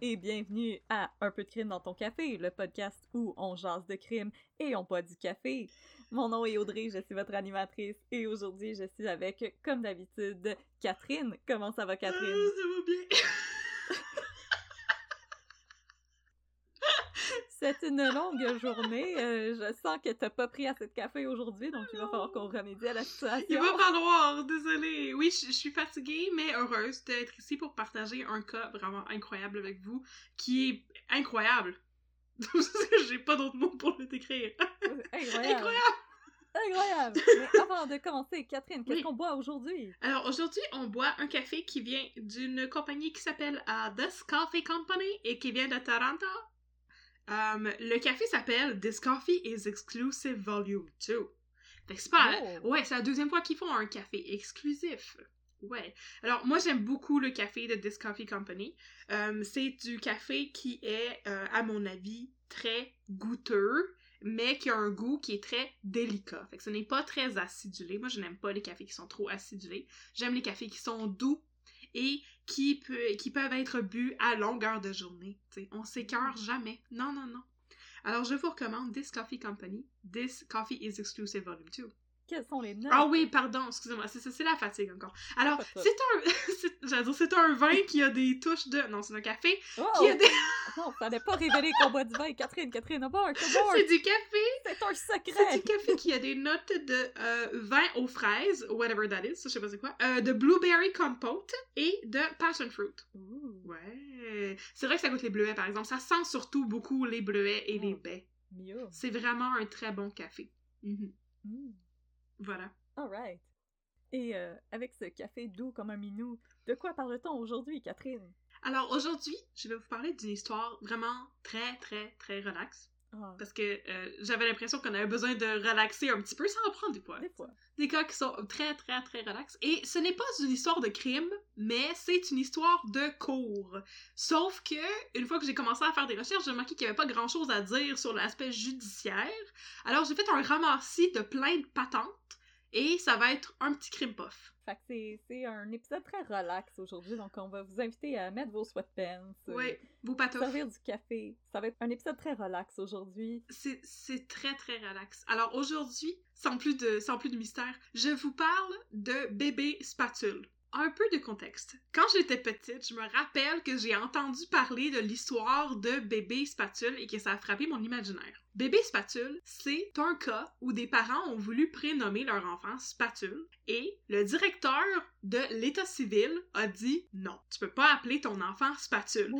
et bienvenue à Un peu de crime dans ton café, le podcast où on jase de crime et on boit du café. Mon nom est Audrey, je suis votre animatrice et aujourd'hui je suis avec, comme d'habitude, Catherine. Comment ça va Catherine? Ah, ça va bien. C'est une longue journée. euh, je sens que t'as pas pris assez de café aujourd'hui, donc il va falloir qu'on remédie à la situation. Il va falloir, désolée. Oui, je, je suis fatiguée, mais heureuse d'être ici pour partager un cas vraiment incroyable avec vous, qui est incroyable. J'ai pas d'autres mots pour le décrire. Incroyable. Incroyable! Incroyable. Mais avant de commencer, Catherine, qu'est-ce Oui. qu'on boit aujourd'hui? Alors aujourd'hui, on boit un café qui vient d'une compagnie qui s'appelle uh, This Coffee Company et qui vient de Toronto. Um, le café s'appelle This Coffee is Exclusive Volume 2. Fait que c'est pas... Oh. Ouais, c'est la deuxième fois qu'ils font un café exclusif. Ouais. Alors, moi, j'aime beaucoup le café de This Coffee Company. Um, c'est du café qui est, euh, à mon avis, très goûteux, mais qui a un goût qui est très délicat. Fait que ce n'est pas très acidulé. Moi, je n'aime pas les cafés qui sont trop acidulés. J'aime les cafés qui sont doux et qui, peuvent être bu à longueur de journée. T'sais, on s'écœure jamais. Non, non, non. Alors, je vous recommande This Coffee Company. This Coffee is Exclusive Volume 2. Quelles sont les notes? Ah oui, pardon, excusez-moi, c'est ça, c'est la fatigue encore. Alors, c'est un, c'est- c'est un vin qui a des touches de, non, c'est un café Oh! qui a des, Non, fallait pas révéler qu'on boit du vin. Catherine, Catherine, abort, c'est abort! du café, C'est un c'est secret! du café qui a des notes de euh, vin aux fraises, whatever that is, ça je sais pas c'est quoi, euh, de blueberry compote et de passion fruit. Ouais, c'est vrai que ça goûte les bleuets par exemple, ça sent surtout beaucoup les bleuets et les Mm. baies. C'est vraiment un très bon café. Mhm. Mm, Voilà. Alright. Et euh, avec ce café doux comme un minou, de quoi parle-t-on aujourd'hui, Catherine? Alors aujourd'hui, je vais vous parler d'une histoire vraiment très très très relaxe. Ah, Parce que euh, j'avais l'impression qu'on avait besoin de relaxer un petit peu, ça en prend des fois. des fois. Des cas qui sont très très très relax. Et ce n'est pas une histoire de crime, mais c'est une histoire de cours. Sauf que, une fois que j'ai commencé à faire des recherches, j'ai remarqué qu'il n'y avait pas grand chose à dire sur l'aspect judiciaire. Alors j'ai fait un ramassis de plein de patentes. Et ça va être un petit crime puff. Fait que c'est- un épisode très relax aujourd'hui, donc on va vous inviter à mettre vos sweatpants, euh, Oui, vous patouf. servir du café. Ça va être un épisode très relax aujourd'hui. C'est c'est très très relax. Alors aujourd'hui, sans plus de sans plus de mystère, je vous parle de bébé spatule. Un peu de contexte. Quand j'étais petite, je me rappelle que j'ai entendu parler de l'histoire de bébé spatule et que ça a frappé mon imaginaire. Bébé spatule, c'est un cas où des parents ont voulu prénommer leur enfant spatule et le directeur de l'état civil a dit non, tu peux pas appeler ton enfant spatule.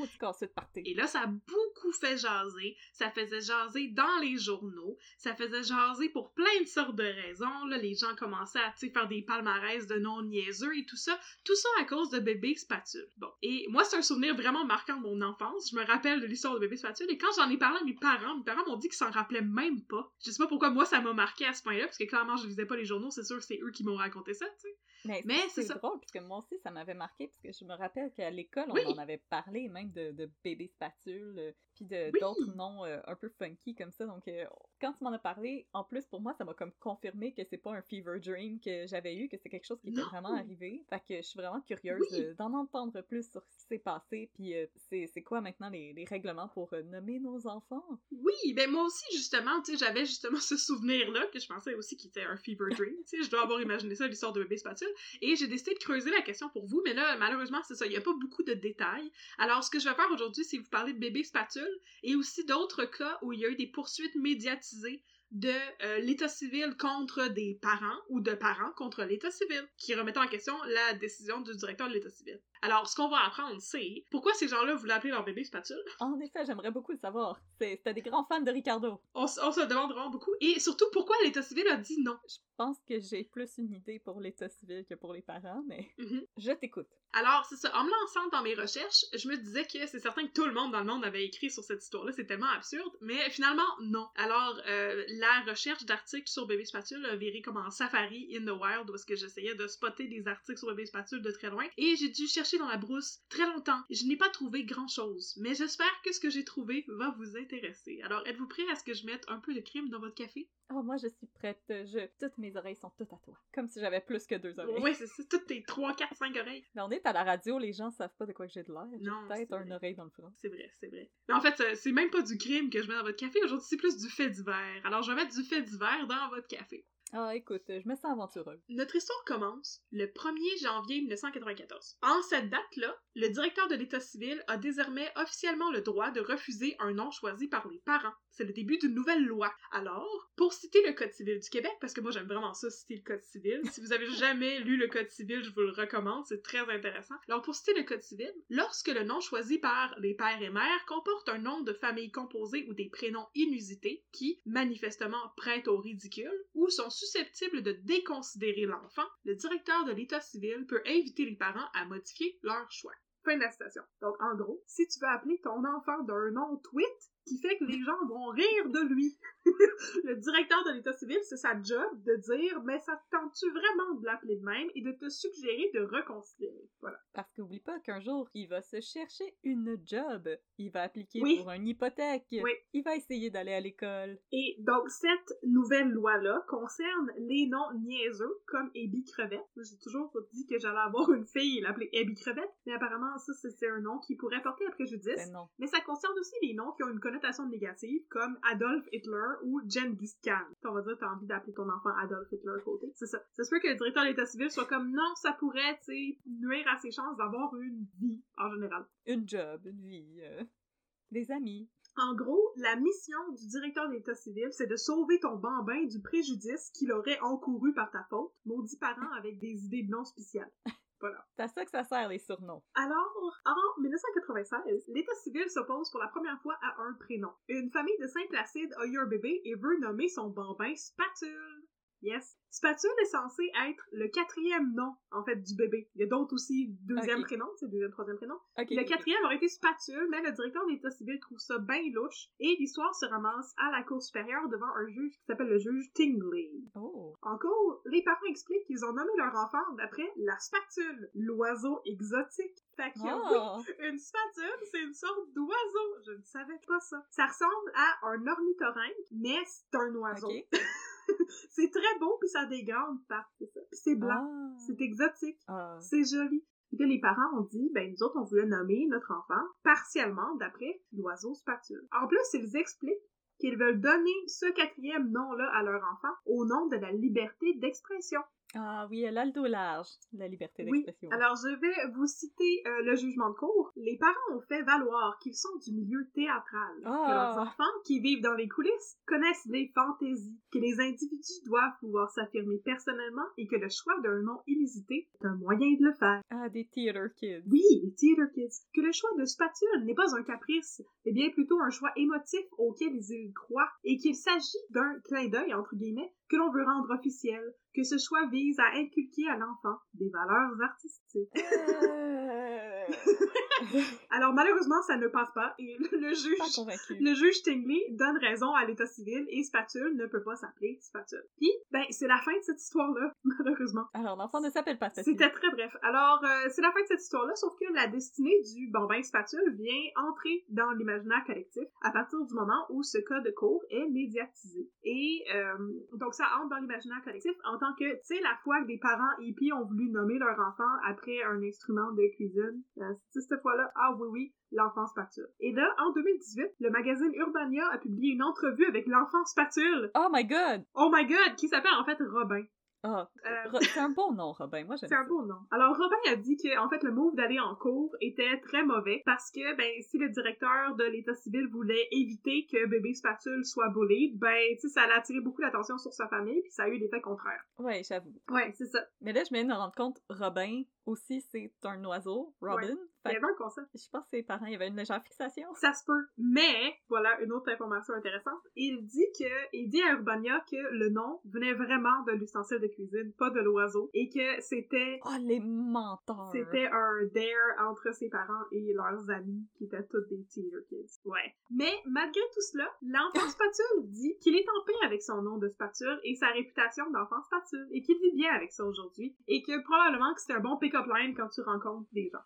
Et là, ça a beaucoup fait jaser. Ça faisait jaser dans les journaux. Ça faisait jaser pour plein de sortes de raisons. Là, les gens commençaient à faire des palmarès de non niaiseux et tout ça. Tout ça à cause de bébé spatule. Bon. Et moi, c'est un souvenir vraiment marquant de mon enfance. Je me rappelle de l'histoire de bébé spatule. Et quand j'en ai parlé à mes parents, mes parents m'ont dit qu'ils s'en rappelaient même pas. Je sais pas pourquoi moi, ça m'a marqué à ce point-là. Parce que clairement, je lisais pas les journaux. C'est sûr que c'est eux qui m'ont raconté ça, tu sais. Mais, Mais c'est drôle, puisque moi aussi, ça m'avait marqué, parce que je me rappelle qu'à l'école, on Oui. en avait parlé, même de, de bébé spatule, euh, puis Oui. d'autres noms euh, un peu funky comme ça. Donc, euh, quand tu m'en as parlé, en plus, pour moi, ça m'a comme confirmé que c'est pas un fever dream que j'avais eu, que c'est quelque chose qui était Non. vraiment arrivé. Fait que je suis vraiment curieuse Oui. d'en entendre plus sur ce qui s'est passé, puis c'est c'est quoi maintenant les, les règlements pour nommer nos enfants? Oui, ben moi aussi, justement, j'avais justement ce souvenir-là, que je pensais aussi qu'il était un fever dream, tu je dois avoir imaginé ça, l'histoire de bébé spatule, et j'ai décidé de creuser la question pour vous, mais là, malheureusement, c'est ça, il n'y a pas beaucoup de détails. Alors, ce que je vais faire aujourd'hui, c'est vous parler de bébé spatule, et aussi d'autres cas où il y a eu des poursuites médiatisées de euh, l'état civil contre des parents, ou de parents contre l'état civil, qui remettaient en question la décision du directeur de l'état civil. Alors, ce qu'on va apprendre, c'est pourquoi ces gens-là voulaient appeler leur bébé spatule, En effet, j'aimerais beaucoup le savoir. C'est- C'était des grands fans de Ricardo. on, se demande vraiment beaucoup, et surtout pourquoi l'état civil a dit non? Je pense que j'ai plus une idée pour l'état civil que pour les parents, mais Mhm. je t'écoute. Alors, c'est ça. En me lançant dans mes recherches, je me disais que c'est certain que tout le monde dans le monde avait écrit sur cette histoire-là. C'est tellement absurde. Mais finalement, non. Alors, euh, la recherche d'articles sur bébé spatule a viré comme en safari in the wild où est-ce que j'essayais de spotter des articles sur bébé spatule de très loin et j'ai dû chercher dans la brousse très longtemps. Je n'ai pas trouvé grand chose, mais j'espère que ce que j'ai trouvé va vous intéresser. Alors êtes-vous prêts à ce que je mette un peu de crime dans votre café? Oh, moi, je suis prête. Je... Toutes mes oreilles sont toutes à toi. Comme si j'avais plus que deux oreilles. Oui, c'est ça. Toutes tes 3, 4, 5 oreilles. Mais on est à la radio, les gens savent pas de quoi que j'ai de l'air. Non, peut-être c'est un vrai. oreille dans le front. C'est vrai, c'est vrai. Mais en fait, euh, c'est même pas du crime que je mets dans votre café. Aujourd'hui, c'est plus du fait divers. Alors, je vais mettre du fait divers dans votre café. Ah, écoute, je me sens aventureuse. Notre histoire commence le 1er janvier 1994. En cette date-là, le directeur de l'État civil a désormais officiellement le droit de refuser un nom choisi par les parents. C'est le début d'une nouvelle loi. Alors, pour citer le Code civil du Québec, parce que moi j'aime vraiment ça, citer le Code civil, si vous avez jamais lu le Code civil, je vous le recommande, c'est très intéressant. Alors, pour citer le Code civil, lorsque le nom choisi par les pères et mères comporte un nom de famille composé ou des prénoms inusités qui, manifestement, prêtent au ridicule ou sont susceptibles de déconsidérer l'enfant, le directeur de l'État civil peut inviter les parents à modifier leur choix. Fin de la citation. Donc, en gros, si tu veux appeler ton enfant d'un nom tweet qui fait que les gens vont rire de lui, le directeur de l'État civil, c'est sa job de dire, mais ça te tente-tu vraiment de l'appeler de même et de te suggérer de reconsidérer. Voilà. Parce qu'oublie pas qu'un jour, il va se chercher une job. Il va appliquer Oui. pour une hypothèque. Oui. Il va essayer d'aller à l'école. Et donc, cette nouvelle loi-là concerne les noms niaiseux, comme Abby Crevette. J'ai toujours dit que j'allais avoir une fille et l'appeler Abby Crevette, mais apparemment, ça, c'est un nom qui pourrait porter à préjudice. Ben non. Mais ça concerne aussi les noms qui ont une connotation négative, comme Adolf Hitler ou Gengis Khan. On va dire, t'as envie d'appeler ton enfant Adolf Hitler côté. C'est ça. Ça se peut que le directeur de l'État civil soit comme, non, ça pourrait, tu sais, nuire à ses chances d'avoir une vie, en général. Une job, une vie, euh, des amis. En gros, la mission du directeur de l'État civil, c'est de sauver ton bambin du préjudice qu'il aurait encouru par ta faute, maudit parent avec des idées non spéciales. Voilà. C'est à ça que ça sert, les surnoms. Alors, en 1996, l'État civil s'oppose pour la première fois à un prénom. Une famille de Saint-Placide a eu un bébé et veut nommer son bambin Spatule. Yes. Spatule est censé être le quatrième nom, en fait, du bébé. Il y a d'autres aussi, deuxième prénom, c'est deuxième, troisième prénom. Ok. Le quatrième aurait été Spatule, mais le directeur de l'État civil trouve ça bien louche, et l'histoire se ramasse à la Cour supérieure devant un juge qui s'appelle le juge Tingley. Oh. En cours, les parents expliquent qu'ils ont nommé leur enfant d'après la spatule, l'oiseau exotique. Fait que oui, une spatule, c'est une sorte d'oiseau. Je ne savais pas ça. Ça ressemble à un ornithorynque, mais c'est un oiseau. C'est très beau, puis ça a des grandes pattes, c'est ça. Puis c'est blanc, Ah. c'est exotique. Ah. C'est joli. Puis là, les parents ont dit, ben, nous autres, on voulait nommer notre enfant partiellement d'après l'oiseau spatule. En plus, ils expliquent qu'ils veulent donner ce quatrième nom-là à leur enfant au nom de la liberté d'expression. Ah oui, elle a le dos large, la liberté Oui, d'expression. alors je vais vous citer euh, le jugement de cour. Les parents ont fait valoir qu'ils sont du milieu théâtral, que Ah. leurs enfants qui vivent dans les coulisses connaissent les fantaisies, que les individus doivent pouvoir s'affirmer personnellement et que le choix d'un nom inusité est un moyen de le faire. Ah, des theater kids. Oui, les theater kids. Que le choix de spatule n'est pas un caprice, mais bien plutôt un choix émotif auquel ils croient et qu'il s'agit d'un clin d'œil, entre guillemets, que l'on veut rendre officiel, que ce choix vise à inculquer à l'enfant des valeurs artistiques. Euh... Alors malheureusement, ça ne passe pas et le juge le juge Tingley donne raison à l'état civil et Spatule ne peut pas s'appeler Spatule. Puis, ben, c'est la fin de cette histoire-là, malheureusement. Alors, l'enfant ne s'appelle pas Spatule. C'était très bref. Alors, euh, c'est la fin de cette histoire-là, sauf que la destinée du bambin spatule vient entrer dans l'imaginaire collectif à partir du moment où ce cas de cours est médiatisé. Et euh, donc, ça entre dans l'imaginaire collectif en tant que, tu sais, la fois que des parents hippies ont voulu nommer leur enfant après un instrument de cuisine. Sais, cette fois-là, ah oui, oui, l'enfant spatule. Et là, en 2018, le magazine Urbania a publié une entrevue avec l'enfant spatule. Oh my god! Oh my god, qui s'appelle en fait Robin. Ah, Euh, c'est un bon nom, Robin. Moi, j'aime c'est un beau nom. Alors, Robin a dit que, en fait, le move d'aller en cours était très mauvais parce que, ben, si le directeur de l'État civil voulait éviter que bébé Spatule soit bullied, ben, tu sais, ça allait attirer beaucoup l'attention sur sa famille puis ça a eu l'effet contraire. Ouais, j'avoue. Ouais, c'est ça. Mais là, je viens de me rendre compte, Robin, aussi c'est un oiseau, Robin. Il y avait un concept. Je pense que ses parents, il y avait une légère fixation. Ça se peut. Mais, voilà une autre information intéressante. Il dit que, il dit à Urbania que le nom venait vraiment de l'ustensile de cuisine, pas de l'oiseau. Et que c'était... Oh, les menteurs! C'était un dare entre ses parents et leurs amis, qui étaient tous des theater kids. Ouais. Mais, malgré tout cela, l'enfant spatule dit qu'il est en paix avec son nom de spatule et sa réputation d'enfant spatule, et qu'il vit bien avec ça aujourd'hui, et que probablement que c'est un bon line quand tu rencontres des gens.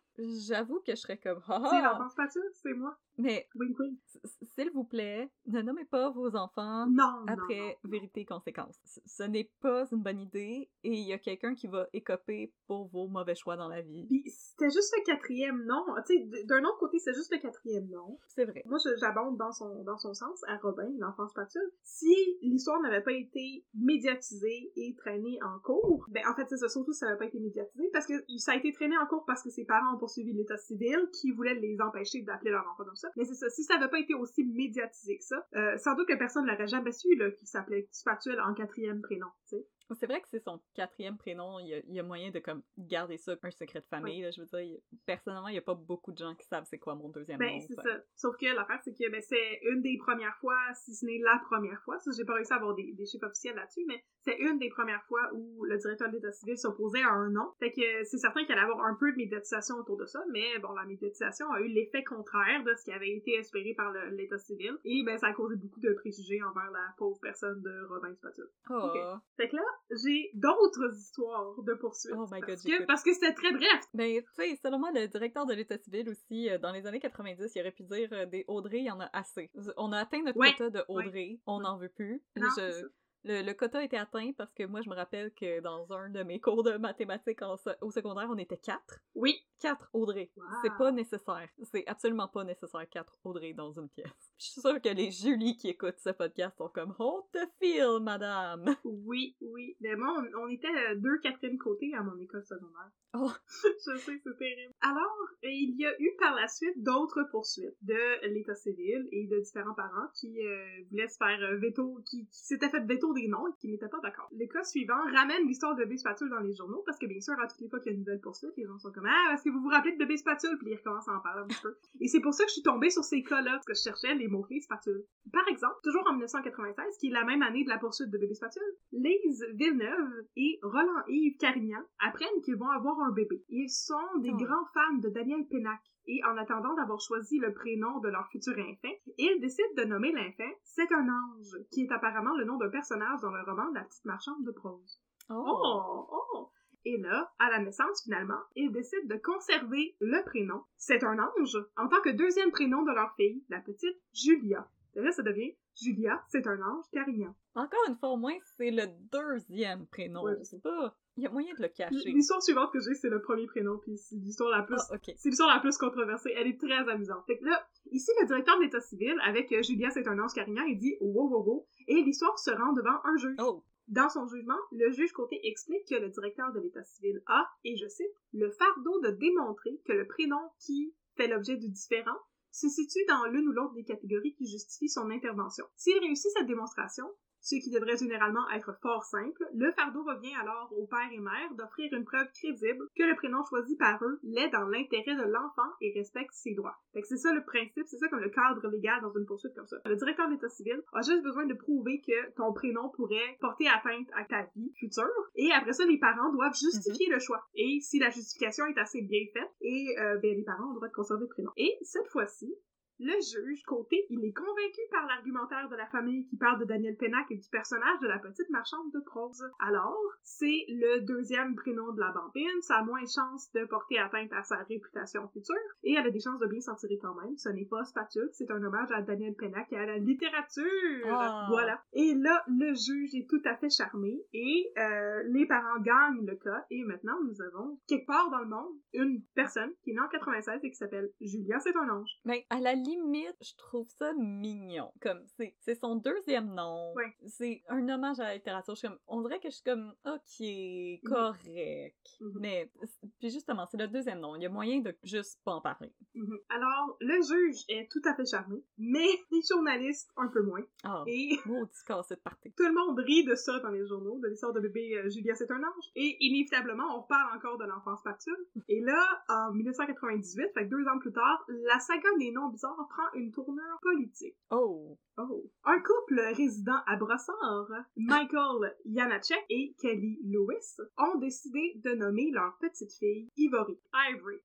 J'avoue que je serais comme... C'est l'enfant spatule, c'est moi. Mais, Wink wink. s'il vous plaît, ne nommez pas vos enfants Non, après non, non. vérité et conséquence. Ce- n'est pas une bonne idée et il y a quelqu'un qui va écoper pour vos mauvais choix dans la vie. Puis c'était juste le quatrième nom. Tu sais, d'un autre côté, c'est juste le quatrième nom. C'est vrai. Moi, j'abonde dans son, dans son sens à Robin, l'enfant spatule. Si l'histoire n'avait pas été médiatisée et traînée en cours, ben en fait, c'est ça, surtout si ça n'avait pas été médiatisé, parce que ça a été traîné en cours parce que ses parents ont poursuivi l'état civil qui voulait les empêcher d'appeler leur enfant comme ça. Mais c'est ça, si ça n'avait pas été aussi médiatisé que ça, euh, sans doute que personne ne l'aurait jamais su, là, qu'il s'appelait Spatule en quatrième prénom, tu sais. C'est vrai que c'est son quatrième prénom. Il y, a, il y a moyen de comme garder ça un secret de famille. là. je veux dire, il personnellement, il n'y a pas beaucoup de gens qui savent c'est quoi mon deuxième Ben, nom. c'est fait. ça. Sauf que l'affaire, c'est que ben, c'est une des premières fois, si ce n'est la première fois, ça, j'ai pas réussi à avoir des, des chiffres officiels là-dessus, mais c'est une des premières fois où le directeur de l'État civil s'opposait à un nom. Fait que c'est certain qu'il allait avoir un peu de médiatisation autour de ça, mais bon, la médiatisation a eu l'effet contraire de ce qui avait été espéré par l'État civil, et ben, ça a causé beaucoup de préjugés envers la pauvre personne de Robin Spatule. Oh. Ok. Fait que là, j'ai d'autres histoires de poursuite. Oh my God, parce, que, c'était très bref. Ben, tu sais, selon moi, le directeur de l'État civil aussi, euh, dans les années 90, il aurait pu dire euh, des Audrey, il y en a assez. On a atteint notre Ouais. quota de Audrey, on n'en veut plus. Non, Je-. Le, le quota a été atteint parce que moi, je me rappelle que dans un de mes cours de mathématiques en au secondaire, on était quatre. Oui. Quatre Audrey. Wow. C'est pas nécessaire. C'est absolument pas nécessaire quatre Audrey dans une pièce. Je suis sûre que les Julie qui écoutent ce podcast sont comme Hold the feel, madame! Oui, oui. Mais moi, on, on était euh, deux Catherine Côté à mon école secondaire. Oh. Je sais, c'est terrible. Alors, euh, il y a eu par la suite d'autres poursuites de l'État civil et de différents parents qui euh, voulaient se faire veto, qui, qui s'étaient fait veto des noms et qui n'étaient pas d'accord. Le cas suivant ramène l'histoire de Bébé Spatule dans les journaux parce que bien sûr, à toutes les fois qu'il y a une nouvelle poursuite, les gens sont comme Ah, est-ce que vous vous rappelez de Bébé Spatule? Puis ils recommencent à en parler un petit peu. Et c'est pour ça que je suis tombée sur ces cas-là, parce que je cherchais les mots-clés spatule. Par exemple, toujours en 1996, qui est la même année de la poursuite de bébé spatule, Lise Villeneuve et Roland-Yves Carignan apprennent qu'ils vont avoir un bébé. Ils sont des Oh. grands fans de Daniel Pénac. Et en attendant d'avoir choisi le prénom de leur futur infant, ils décident de nommer l'infant C'est un ange, qui est apparemment le nom d'un personnage dans le roman La petite marchande de prose. Oh, oh! Et là, à la naissance, finalement, ils décident de conserver le prénom. C'est un ange, en tant que deuxième prénom de leur fille, la petite Julia. Là, ça devient Julia, c'est un ange, Carignan. Encore une fois, au moins, c'est le deuxième prénom. Ouais, je sais. pas. Il y a moyen de le cacher. L'histoire suivante que j'ai, c'est le premier prénom, puis c'est l'histoire la plus... Ah. C'est l'histoire la plus controversée. Elle est très amusante. Fait que là, ici, le directeur de l'État civil, avec euh, Julia, c'est un ange Carignan, il dit « wow, wow, wow », et l'histoire se rend devant un juge. Oh! Dans son jugement, le juge Côté explique que le directeur de l'État civil a, et je cite, le fardeau de démontrer que le prénom qui fait l'objet du différent se situe dans l'une ou l'autre des catégories qui justifient son intervention. S'il réussit cette démonstration, ce qui devrait généralement être fort simple, le fardeau revient alors au père et mère d'offrir une preuve crédible que le prénom choisi par eux l'est dans l'intérêt de l'enfant et respecte ses droits. Fait que c'est ça le principe, c'est ça comme le cadre légal dans une poursuite comme ça. Le directeur de l'État civil a juste besoin de prouver que ton prénom pourrait porter atteinte à ta vie future, et après ça, les parents doivent justifier le choix. Et si la justification est assez bien faite, et euh, ben, les parents ont le droit de conserver le prénom. Et cette fois-ci, le juge, côté, il est convaincu par l'argumentaire de la famille qui parle de Daniel Pénac et du personnage de la petite marchande de prose. Alors, c'est le deuxième prénom de la bambine, ça a moins de chances de porter atteinte à sa réputation future, et elle a des chances de bien s'en tirer quand même. Ce n'est pas Spatule, c'est un hommage à Daniel Pénac et à la littérature! Ah. Voilà. Et là, le juge est tout à fait charmé, et euh, les parents gagnent le cas, et maintenant, nous avons, quelque part dans le monde, une personne qui est née en 96 et qui s'appelle Julia, c'est un ange. Mais à la limite, je trouve ça mignon. Comme, c'est c'est son deuxième nom. C'est un hommage à la littérature. Je suis comme, on dirait que je suis comme, ok, correct. Mhm. Mais, puis justement, c'est le deuxième nom. Il y a moyen de juste pas en parler. Mhm. Alors, le juge est tout à fait charmé, mais les journalistes un peu moins. Ah, Et maudit cassette party. tout le monde rit de ça dans les journaux, de l'histoire de bébé euh, Julia c'est un ange. Et inévitablement, on reparle encore de l'enfance Patule. Et là, en 1998, fait deux ans plus tard, la saga des noms bizarres prend une tournure politique. Oh, Oh. Un couple résident à Brossard, Michael Janacek et Kelly Lewis, ont décidé de nommer leur petite fille Ivory. Ivory.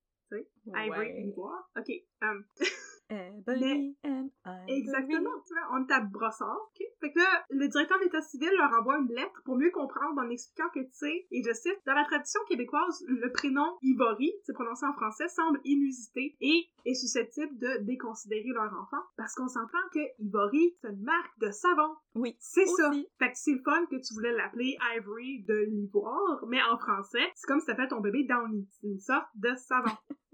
Ivory, ouais. Ivoire. Ok. um, Ebony and Ivory. Exactement. Tu vois, on à Brossard. ok? Fait que là, le directeur d'État civil leur envoie une lettre pour mieux comprendre en expliquant que, tu sais, et je cite, dans la tradition québécoise, le prénom Ivory, c'est prononcé en français, semble inusité et est susceptible de déconsidérer leur enfant parce qu'on s'entend que Ivory, c'est une marque de savon. Oui, C'est ça. Fait que c'est le fun que tu voulais l'appeler Ivory de l'ivoire, mais en français, c'est comme si t'appelais ton bébé Downy. C'est une sorte de savon.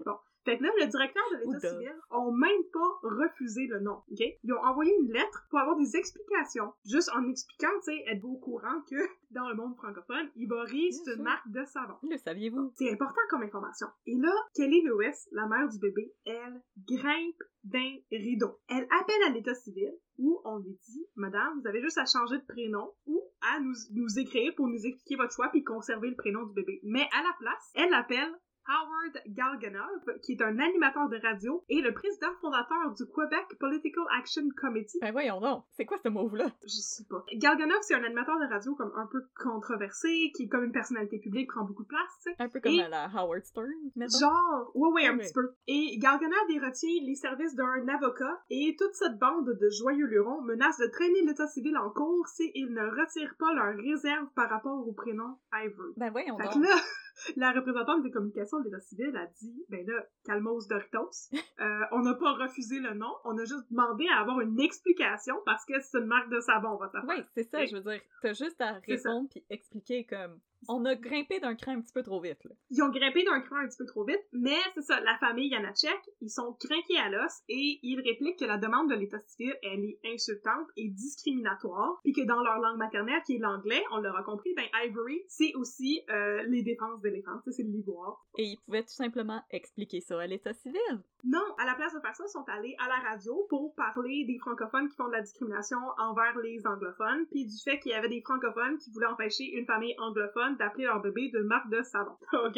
Fait que là, le directeur de l'État civil ont même pas refusé le nom, OK? Ils ont envoyé une lettre pour avoir des explications. Juste en expliquant, tu sais, êtes-vous au courant que dans le monde francophone, Ivory, c'est une marque de savon? Le saviez-vous? C'est important comme information. Et là, Kelly Lewis, la mère du bébé, elle grimpe d'un rideau. Elle appelle à l'état civil où on lui dit Madame, vous avez juste à changer de prénom ou à nous, nous écrire pour nous expliquer votre choix puis conserver le prénom du bébé. Mais à la place, elle appelle Howard Galganov, qui est un animateur de radio et le président fondateur du Quebec Political Action Committee. Ben voyons donc, c'est quoi ce mot-là? Je sais pas. Galganov, c'est un animateur de radio comme un peu controversé, qui est comme une personnalité publique, prend beaucoup de place. Un peu comme Et- à la Howard Stern, mettons. Genre, ouais, ouais, un petit peu. Et Galganov y retient les services d'un avocat et toute cette bande de joyeux lurons menace de traîner l'état civil en cours s'ils ne retirent pas leur réserve par rapport au prénom Ivory. Ben voyons Fait donc. que là, la représentante des communications de l'état civil a dit, ben là, calmos Doritos, euh, on n'a pas refusé le nom, on a juste demandé à avoir une explication parce que c'est une marque de savon, votre affaire. Oui, c'est ça, je veux dire, t'as juste à répondre puis expliquer comme on a grimpé d'un cran un petit peu trop vite là. Ils ont grimpé d'un cran un petit peu trop vite, mais c'est ça, la famille Janacek, ils sont craqués à l'os et ils répliquent que la demande de l'État civil, elle est insultante et discriminatoire, puis que dans leur langue maternelle, qui est l'anglais, on l'aura compris, ben Ivory, c'est aussi euh, les défenses d'éléphants, c'est de l'ivoire. Et ils pouvaient tout simplement expliquer ça à l'état civil. Non, à la place de faire ça, ils sont allés à la radio pour parler des francophones qui font de la discrimination envers les anglophones, puis du fait qu'il y avait des francophones qui voulaient empêcher une famille anglophone d'appeler leur bébé de marque de savon. OK?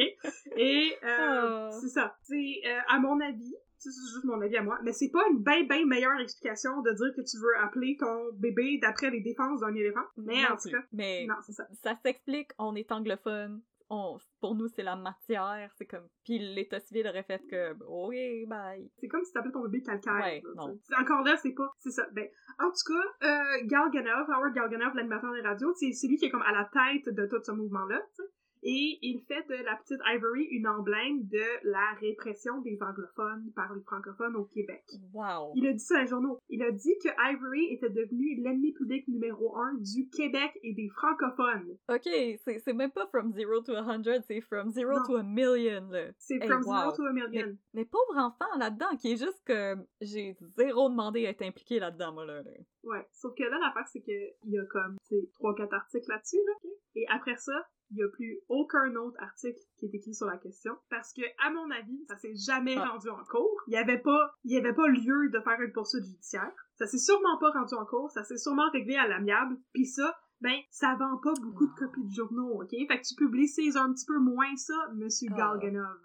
Et euh, Oh. c'est ça. C'est, euh, à mon avis, c'est juste mon avis à moi, mais c'est pas une bien, bien meilleure explication de dire que tu veux appeler ton bébé d'après les défenses d'un éléphant. Mais Non en tout cas, Mais non, c'est ça. ça s'explique, on est anglophone. On, pour nous, c'est la matière, c'est comme... Puis l'état civil aurait fait que, oui, bye. C'est comme si t'appelais ton bébé calcaire. Ouais, là, non. Encore là, c'est pas... C'est ça. Ben, en tout cas, euh, Galganov, Howard Galganov, l'animateur des radios, c'est c'est lui qui est comme à la tête de tout ce mouvement-là, tu sais. Et il fait de la petite Ivory une emblème de la répression des anglophones par les francophones au Québec. Wow. Il a dit ça dans les journaux. Il a dit que Ivory était devenu l'ennemi public numéro un du Québec et des francophones. Ok, c'est même pas from zero to a hundred, c'est from zero Non. to a million, là. C'est Hey, from zero to a million. Mais pauvre enfant là-dedans, qui est juste que j'ai zéro demandé à être impliqué là-dedans, moi, là. là. Ouais. Sauf que là, l'affaire, c'est que il y a comme, tu sais, trois, quatre articles là-dessus, là. Et après ça, il y a plus aucun autre article qui est écrit sur la question. Parce que, à mon avis, ça s'est jamais Ah. rendu en cours. Il y avait pas, il y avait pas lieu de faire une poursuite judiciaire. Ça s'est sûrement pas rendu en cours. Ça s'est sûrement réglé à l'amiable. Puis ça, ben, ça vend pas beaucoup de copies de journaux, ok? Fait que tu publicises un petit peu moins ça, Monsieur Ah. Galganov.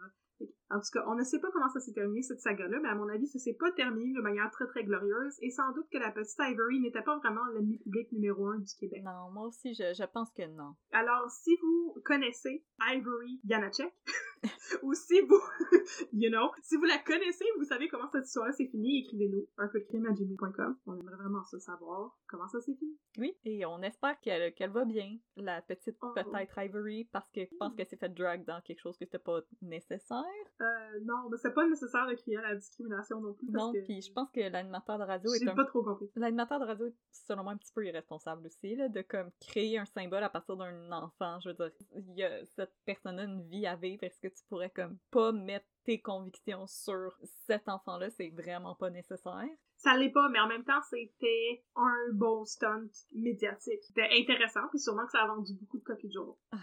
En tout cas, on ne sait pas comment ça s'est terminé, cette saga-là, mais à mon avis, ça s'est pas terminé de manière très très glorieuse, et sans doute que la petite Ivory n'était pas vraiment l'ennemi public numéro un du Québec. Non, moi aussi, je, je pense que non. Alors, si vous connaissez Ivory Janacek, ou si vous, you know, si vous la connaissez, vous savez comment cette histoire-là s'est finie, écrivez-nous un peu de crime à gmail.com. On aimerait vraiment ça savoir comment ça s'est fini. Oui, et on espère qu'elle qu'elle va bien, la petite Oh. peut-être Ivory, parce que je pense qu'elle s'est fait drag dans quelque chose que c'était pas nécessaire. Euh, non, mais c'est pas nécessaire de crier à la discrimination non plus. Parce Non, que puis je pense que l'animateur de radio est J'ai un... pas trop compris. L'animateur de radio est selon moi un petit peu irresponsable aussi, là, de comme créer un symbole à partir d'un enfant. Je veux dire, il y a cette personne-là une vie à vivre. Est-ce que tu pourrais comme pas mettre tes convictions sur cet enfant-là? C'est vraiment pas nécessaire. Ça l'est pas, mais en même temps, c'était un bon stunt médiatique. C'était intéressant, puis sûrement que ça a vendu beaucoup de copies de journaux. Ah.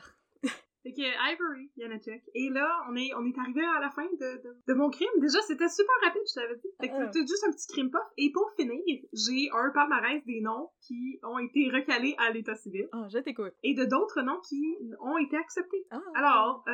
Fait que Ivory, Janacek. Et là, on est, on est arrivé à la fin de, de, de mon crime. Déjà, c'était super rapide, je t'avais dit. Fait que Ah. c'était juste un petit crime puff. Et pour finir, j'ai un palmarès des noms qui ont été recalés à l'état civil Ah, je t'écoute. et de d'autres noms qui ont été acceptés. Ah. Alors, euh,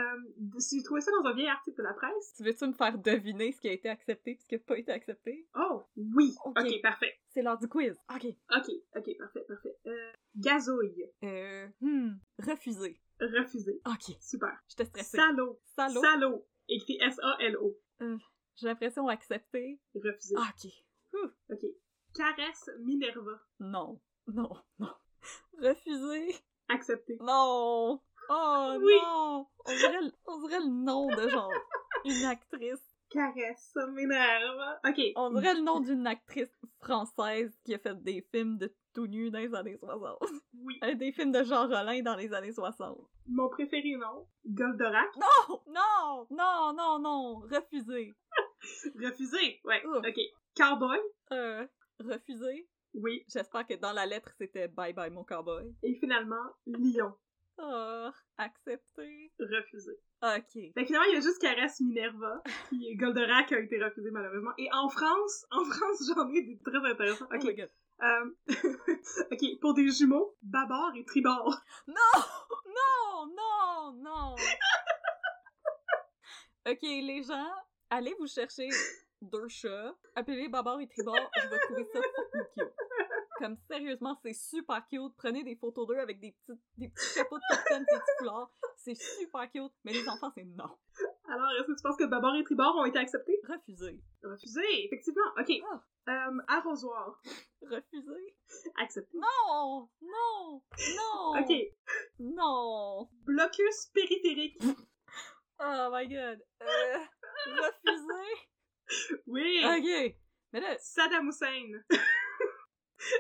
j'ai trouvé ça dans un vieil article de la presse. Tu veux-tu me faire deviner ce qui a été accepté et ce qui n'a pas été accepté? Oh, oui. Ok. ok, parfait. C'est l'heure du quiz. Ok. Ok, ok, parfait, parfait. Euh, gazouille. Euh, hmm, refusé. Refusé. Ok, Super. j'étais stressée. Salaud. Salaud. Salaud. Écrit S-A-L-O. J'ai l'impression accepté. Refusé. Ah, ok. Ouh. Ok. Caresse Minerva. Non, non, non. Refusé. Accepté. Non. Oh Oui. non. On dirait, le- on dirait le nom de genre une actrice. Caresse Minerva. Ok. On dirait le nom d'une actrice française qui a fait des films de tout nu dans les années 60. Oui. Euh, Des films de Jean Rollin dans les années 60. Mon préféré, non. Goldorak. Non! Non! Non, non, non! Refusé. Refusé. Ouais. Ouf. Ok. Cowboy. Euh, refusé. Oui. J'espère que dans la lettre, c'était bye bye mon cowboy. Et finalement, Lion. Oh, accepté. Refusé. Ok. Fait que finalement, il y a juste Caresse Minerva, puis Goldorak a été refusé malheureusement. Et en France, en France, j'en ai des très intéressants. Oh Ok. my god. Euh, ok, pour des jumeaux, Babar et Tribord. Non! Non! Non! Non! ok, les gens, allez vous chercher deux chats, appelez Babar et Tribord, je vais trouver ça fucking cute. Comme sérieusement, c'est super cute. Prenez des photos d'eux avec des petits, des petits chapeaux de capitaine, des petits foulards. C'est super cute. Mais les enfants, c'est non. Alors, est-ce que tu penses que Babar et Tribord ont été acceptés? Refusé. Refusé, effectivement. Ok. Ah. Euh, arrosoir. Refusé? Accepté. Non! Non! Non! Ok. Non! Blocus périphérique. Oh my god. Euh, refusé? Oui. Ok. Mais là, Saddam Hussein.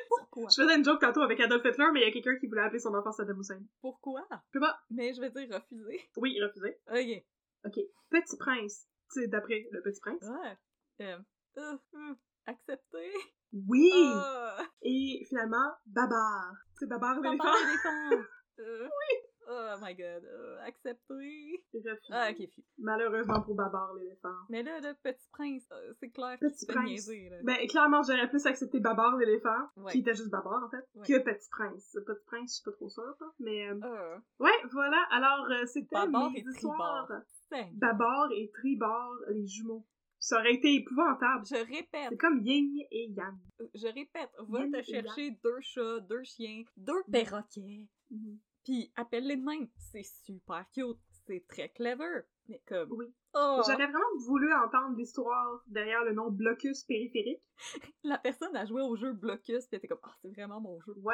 Pourquoi? Je faisais une joke tantôt avec Adolf Hitler, mais il y a quelqu'un qui voulait appeler son enfant Saddam Hussein. Pourquoi? Je sais pas. Mais je vais dire refusé. Oui, refusé. Ok. Ok. Petit prince. Tu sais, d'après le petit prince. Ouais. Euh, euh, euh, accepté. Oui. Ah. Et finalement, Babar. C'est Babar l'éléphant. éléphant. Euh, oui. Oh my god. Euh, accepté. Refusé. Ah, ok. Malheureusement pour Babar l'éléphant. Mais là, le petit prince, euh, c'est clair Petit qu'il prince. niaiser, là. Ben, clairement, j'aurais plus accepté Babar l'éléphant, Ouais. qui était juste Babar, en fait, Ouais. que Petit Prince. Petit Prince, je suis pas trop sûre, là, mais... euh, Ouais, voilà, alors, euh, c'était Babar mes et histoires. Tribord. Babar et Tribord, les jumeaux. Ça aurait été épouvantable. Je répète, C'est comme Yin et Yang. je répète, va Yin te chercher deux chats, deux chiens, deux perroquets, Mhm. Puis appelle-les de même. C'est super cute, c'est très clever, mais comme... Oui. Oh, J'aurais vraiment voulu entendre l'histoire derrière le nom Blocus périphérique. la personne a joué au jeu Blocus, elle était comme, ah, c'est vraiment mon jeu Ouais!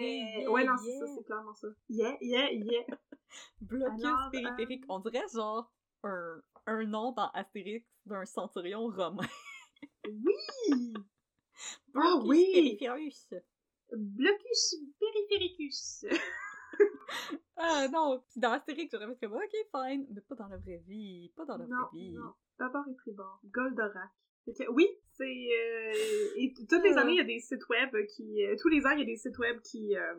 yeah, ouais, non, c'est ça, c'est clairement ça. Yeah, yeah, yeah. Blocus Alors, périphérique. euh, On dirait genre un, un nom dans Astérix d'un centurion romain. Oui! Blocus oui! périphéricus. Blocus périphéricus. Ah non, pis dans Astérix, j'aurais fait comme, ok, fine, mais pas dans la vraie vie, pas dans la non, vraie vie. non. Babar et Tribord. Goldorak. Oui, c'est... euh, et toutes les Euh. années, il y a des sites web qui... euh, tous les ans, il y a des sites web qui euh,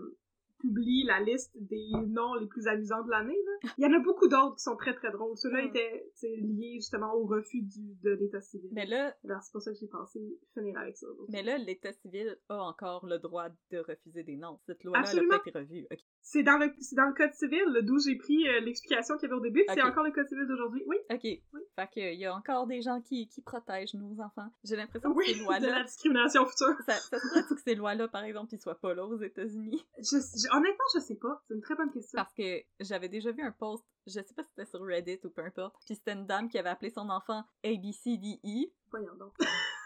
publient la liste des noms les plus amusants de l'année. Il y en a beaucoup d'autres qui sont très, très drôles. Ceux-là Mm. étaient liés justement au refus du, de l'état civil. Mais là, c'est pour ça que j'ai pensé finir avec ça. mais là, l'État civil a encore le droit de refuser des noms. Cette loi-là, elle Absolument. a pas été revue. C'est dans le c'est dans le code civil, d'où j'ai pris euh, l'explication qu'il y avait au début. C'est encore le code civil d'aujourd'hui. Oui. Ok. Fait que, il y a encore des gens qui, qui protègent nos enfants. J'ai l'impression que Oui, ces de lois-là. la discrimination future. Ça, ça se que ces lois-là, par exemple, ils soient pas là aux États-Unis? Je, je- honnêtement, je sais pas. C'est une très bonne question. Parce que j'avais déjà vu un post, je sais pas si c'était sur Reddit ou peu importe, puis c'était une dame qui avait appelé son enfant ABCDE, Voyons donc.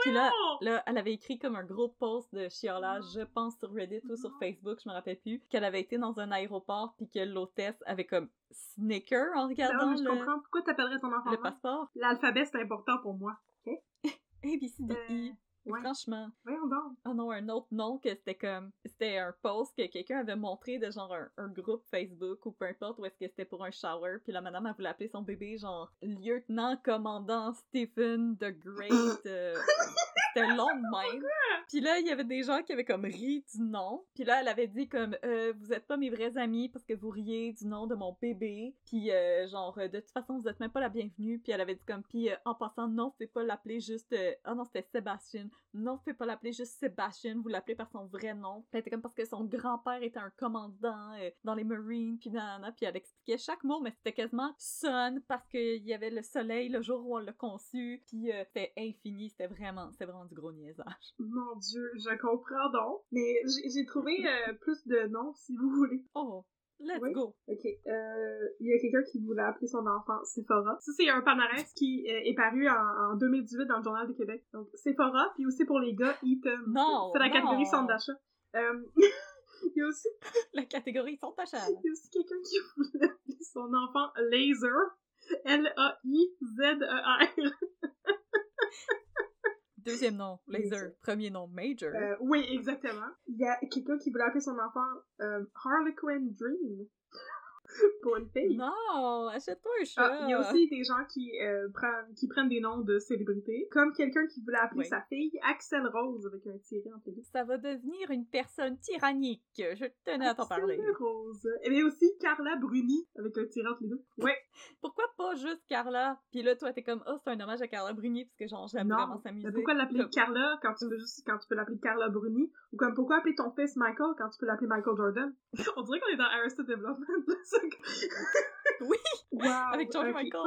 Puis là, là, elle avait écrit comme un gros post de chiolage, je pense sur Reddit ou sur Facebook, je me rappelle plus, qu'elle avait été dans un aéroport puis que l'hôtesse avait comme snicker en regardant Non, je le, comprends. Pourquoi t'appellerais ton enfant le passeport? L'alphabet, c'est important pour moi. A, B, C, D, E. Ouais. Franchement. Voyons donc. Oh non, un autre nom que c'était comme. C'était un post que quelqu'un avait montré de genre un, un groupe Facebook ou peu importe où est-ce que c'était pour un shower. Puis la madame, elle voulait appeler son bébé genre Lieutenant Commandant Stephen the Great. euh, c'était long de même. Puis là, il y avait des gens qui avaient comme ri du nom. Puis là, elle avait dit comme euh, Vous êtes pas mes vrais amis parce que vous riez du nom de mon bébé. Puis euh, genre, euh, de toute façon, vous êtes même pas la bienvenue. Puis elle avait dit comme Puis euh, en passant, non, c'est pas l'appeler juste. Ah non, c'était Sébastien. Non, pouvez pas l'appeler juste Sébastien, vous l'appelez par son vrai nom. Puis elle était comme parce que son grand-père était un commandant dans les Marines, puis nanana, puis elle expliquait chaque mot, mais c'était quasiment son parce qu'il y avait le soleil le jour où on l'a conçu, puis c'était infini, c'était vraiment, c'était vraiment du gros niaisage. Mon Dieu, je comprends donc. Mais j'ai trouvé euh, plus de noms, si vous voulez. Oh, let's Oui? go! Ok, euh, il y a quelqu'un qui voulait appeler son enfant Sephora. Ça, c'est un palmarès qui euh, est paru en, en 2018 dans le Journal de Québec. Donc, Sephora, puis aussi pour les gars, Eaton. Non, C'est la non. catégorie centre d'achat. Euh, il y a aussi, La catégorie sont à cheval. il y a aussi quelqu'un qui voulait appeler son enfant Laser. L-A-I-Z-E-R. Deuxième nom, Laser. Premier nom, Major. Euh, oui, exactement. Il y a quelqu'un qui voulait appeler son enfant euh, Harlequin Dream. pour une fille. Non, achète-toi un chat. Ah, il y a aussi des gens qui, euh, prennent, qui prennent des noms de célébrités, comme quelqu'un qui voulait appeler Oui. sa fille Axel Rose avec un tiré les deux. Ça va devenir une personne tyrannique. Je tenais à t'en Axel parler. Rose. Et bien aussi Carla Bruni avec un tiré entre les deux. Ouais. Pourquoi pas juste Carla? Puis là, toi, t'es comme, oh, c'est un hommage à Carla Bruni, parce que genre, j'aime vraiment sa musique. Mais pourquoi l'appeler Comme- Carla quand tu peux juste quand tu peux l'appeler Carla Bruni? Ou comme pourquoi appeler ton fils Michael quand tu peux l'appeler Michael Jordan? On dirait qu'on est dans Arrested Development. Oui. Wow. Avec George Michael.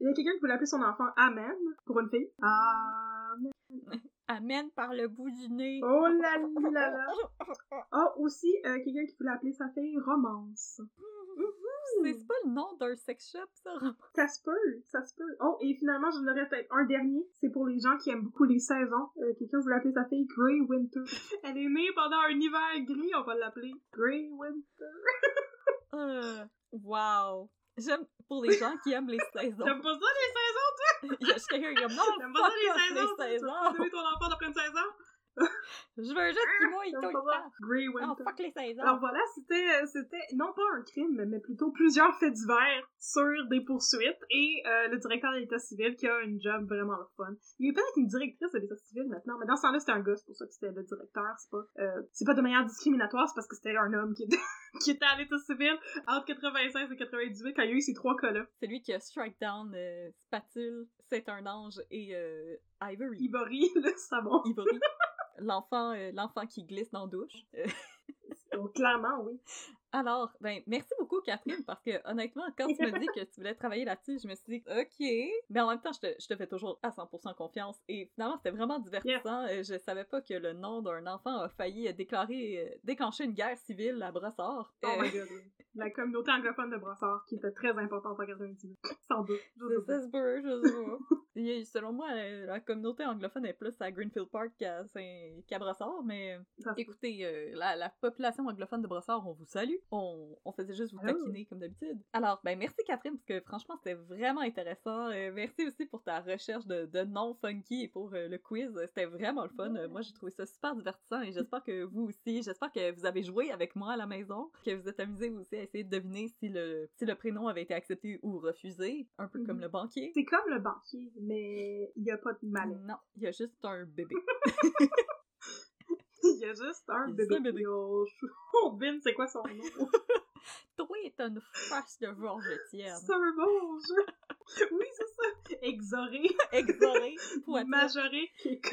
Il y a quelqu'un qui voulait appeler son enfant Amen pour une fille. Amen. Amène par le bout du nez. Oh là là là. Ah aussi euh, quelqu'un qui voulait appeler sa fille Romance. C'est c'est pas le nom d'un sex shop, ça? Ça se peut, ça se peut. Oh, et finalement, j'en aurais peut-être un dernier. C'est pour les gens qui aiment beaucoup les saisons. Euh, Quelqu'un voulait appeler sa fille Grey Winter. Elle est née pendant un hiver gris, on va l'appeler Grey Winter. Euh, wow. J'aime, pour les gens qui aiment les saisons. T'aimes pas ça, les saisons? Il y a juste quelqu'un qui est comme, non, T'aimes pas ça, les saisons? les Tu veux ton enfant d'après une saison? Je veux juste qu'il mouille tout le temps. Winter. fuck les saisons. Alors voilà, c'était, euh, c'était non pas un crime, mais plutôt plusieurs faits divers sur des poursuites et euh, le directeur de l'état civil qui a une job vraiment fun. Il y a peut-être une directrice de l'état civil maintenant, mais dans ce temps-là, c'était un gars, c'est pour ça que c'était le directeur, c'est pas, euh, c'est pas de manière discriminatoire, c'est parce que c'était un homme qui était, qui était à l'état civil entre 96 et 98 quand il y a eu ces trois cas-là. C'est lui qui a strike down euh, Spatule, C'est un ange et Ivory. Ivory, le savon. Ivory. L'enfant, euh, l'enfant qui glisse dans la douche. Donc, clairement, oui. Alors, ben, merci beaucoup, Catherine, parce que honnêtement, quand tu m'as dit que tu voulais travailler là-dessus, je me suis dit, OK. Mais en même temps, je te, je te fais toujours à 100% confiance. Et finalement, c'était vraiment divertissant. Euh, Je savais pas que le nom d'un enfant a failli euh, déclarer, euh, déclencher une guerre civile à Brossard. Oh Euh, my god. La communauté anglophone de Brossard, qui était très importante en 98. Sans doute. Ça, se peut, je sais selon moi, la communauté anglophone est plus à Greenfield Park qu'à qu'à Brossard, mais écoutez, euh, la, la population anglophone de Brossard, on vous salue. On, on faisait juste vous Ah. taquiner comme d'habitude. Alors, ben merci Catherine, parce que franchement, c'était vraiment intéressant. Euh, merci aussi pour ta recherche de, de noms funky et pour euh, le quiz. C'était vraiment le fun. Moi, j'ai trouvé ça super divertissant et j'espère que vous aussi, j'espère que vous avez joué avec moi à la maison, que vous êtes amusés aussi à essayer de deviner si le, si le prénom avait été accepté ou refusé, un peu comme Mhm. le banquier. C'est comme le banquier, mais il n'y a pas de malin. Non, il y a juste un bébé. Il y a juste un bébé. bébé. Oh, devine c'est quoi son nom? Toi, t'as une face de Georgetienne. c'est un jeu. Oui, c'est ça. Exoré. Exoré, poitreux. Majoré.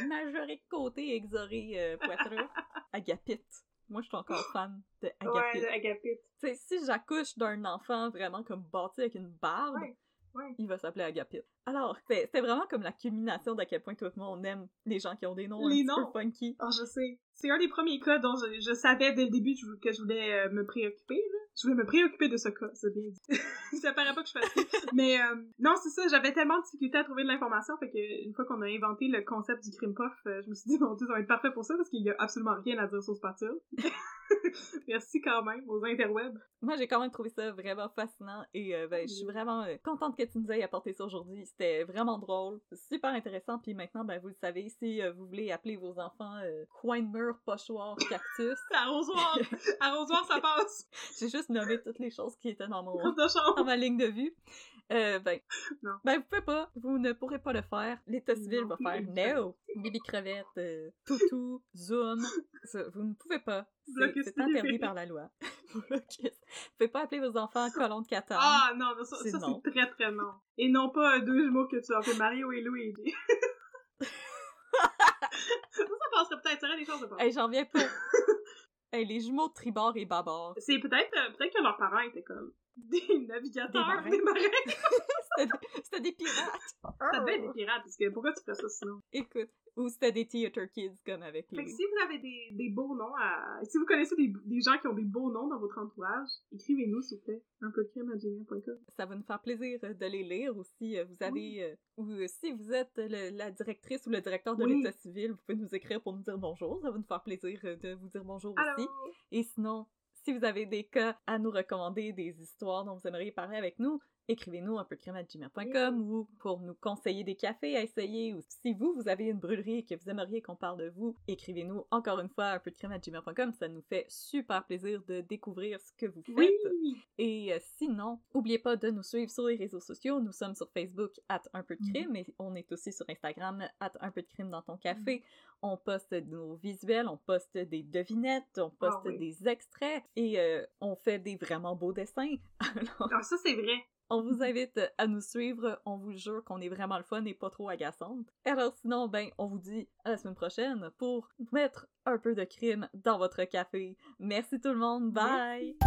Majoré de côté, exoré, euh, poitreux. Agapite. Moi, je suis encore fan de Ouais, Agapite. de Agapite. Tu sais, si j'accouche d'un enfant vraiment comme bâti avec une barbe, Ouais, ouais. il va s'appeler Agapite. Alors, c'était vraiment comme la culmination d'à quel point et moi, on aime les gens qui ont des noms Les un petit noms. peu funky. Oh, je sais. C'est un des premiers cas dont je, je savais dès le début que je, que je voulais euh, me préoccuper. Là. Je voulais me préoccuper de ce cas, c'est bien dit. ça paraît pas que je fasse Mais euh, non, c'est ça, j'avais tellement de difficulté à trouver de l'information, fait que une fois qu'on a inventé le concept du crime puff, euh, je me suis dit, mon dieu, ça va être parfait pour ça, parce qu'il y a absolument rien à dire sur ce spatule. Merci quand même aux interwebs. Moi, j'ai quand même trouvé ça vraiment fascinant et euh, ben, je suis vraiment euh, contente que tu nous aies apporté ça aujourd'hui. C'était vraiment drôle, super intéressant. Puis maintenant, ben, vous le savez, si euh, vous voulez appeler vos enfants coin de mur, pochoir, cactus. arrosoir! arrosoir, ça passe! j'ai juste nommé toutes les choses qui étaient dans, mon, dans ma ligne de vue. Euh, ben, non. ben, vous pouvez pas, vous ne pourrez pas le faire. L'état civil va faire no. Bibi crevette, euh, toutou, zoom. vous ne pouvez pas. C'est interdit par la loi. vous pouvez pas appeler vos enfants colons de 14. Ah non, ça, ça c'est très très non. Et non pas deux jumeaux que tu as fait Mario et Luigi. ça, ça passerait peut-être, ça des choses de pas. Hey, j'en viens pas. Hey, les jumeaux de tribord et babord. C'est peut-être euh, peut-être que leurs parents étaient comme des navigateurs, des marins. c'était des pirates. Ça devait être des pirates, parce que pourquoi tu fais ça sinon? Écoute, ou c'était des theater kids comme avec les. Fait que si vous avez des, des beaux noms à. Si vous connaissez des, des, gens qui ont des beaux noms dans votre entourage, écrivez-nous s'il vous plaît. Un peu de à gmail.com. Ça va nous faire plaisir de les lire aussi. Euh, vous avez. Euh, ou euh, si vous êtes la directrice ou le directeur de l'état civil, vous pouvez nous écrire pour nous dire bonjour. Ça va nous faire plaisir de vous dire bonjour aussi. Et sinon, si vous avez des cas à nous recommander, des histoires dont vous aimeriez parler avec nous, écrivez-nous un peu crème ou pour nous conseiller des cafés à essayer ou si vous, vous avez une brûlerie et que vous aimeriez qu'on parle de vous, écrivez-nous encore une fois un peu de crème ça nous fait super plaisir de découvrir ce que vous faites. Et euh, sinon, n'oubliez pas de nous suivre sur les réseaux sociaux, nous sommes sur Facebook at un peu de crime, mais on est aussi sur Instagram at un peu de crime dans ton café. Mm. On poste nos visuels, on poste des devinettes, on poste ah des extraits et euh, on fait des vraiment beaux dessins. Alors... Ah, ça c'est vrai. On vous invite à nous suivre. On vous jure qu'on est vraiment le fun et pas trop agaçante. Alors sinon, ben, on vous dit à la semaine prochaine pour mettre un peu de crime dans votre café. Merci tout le monde. Bye!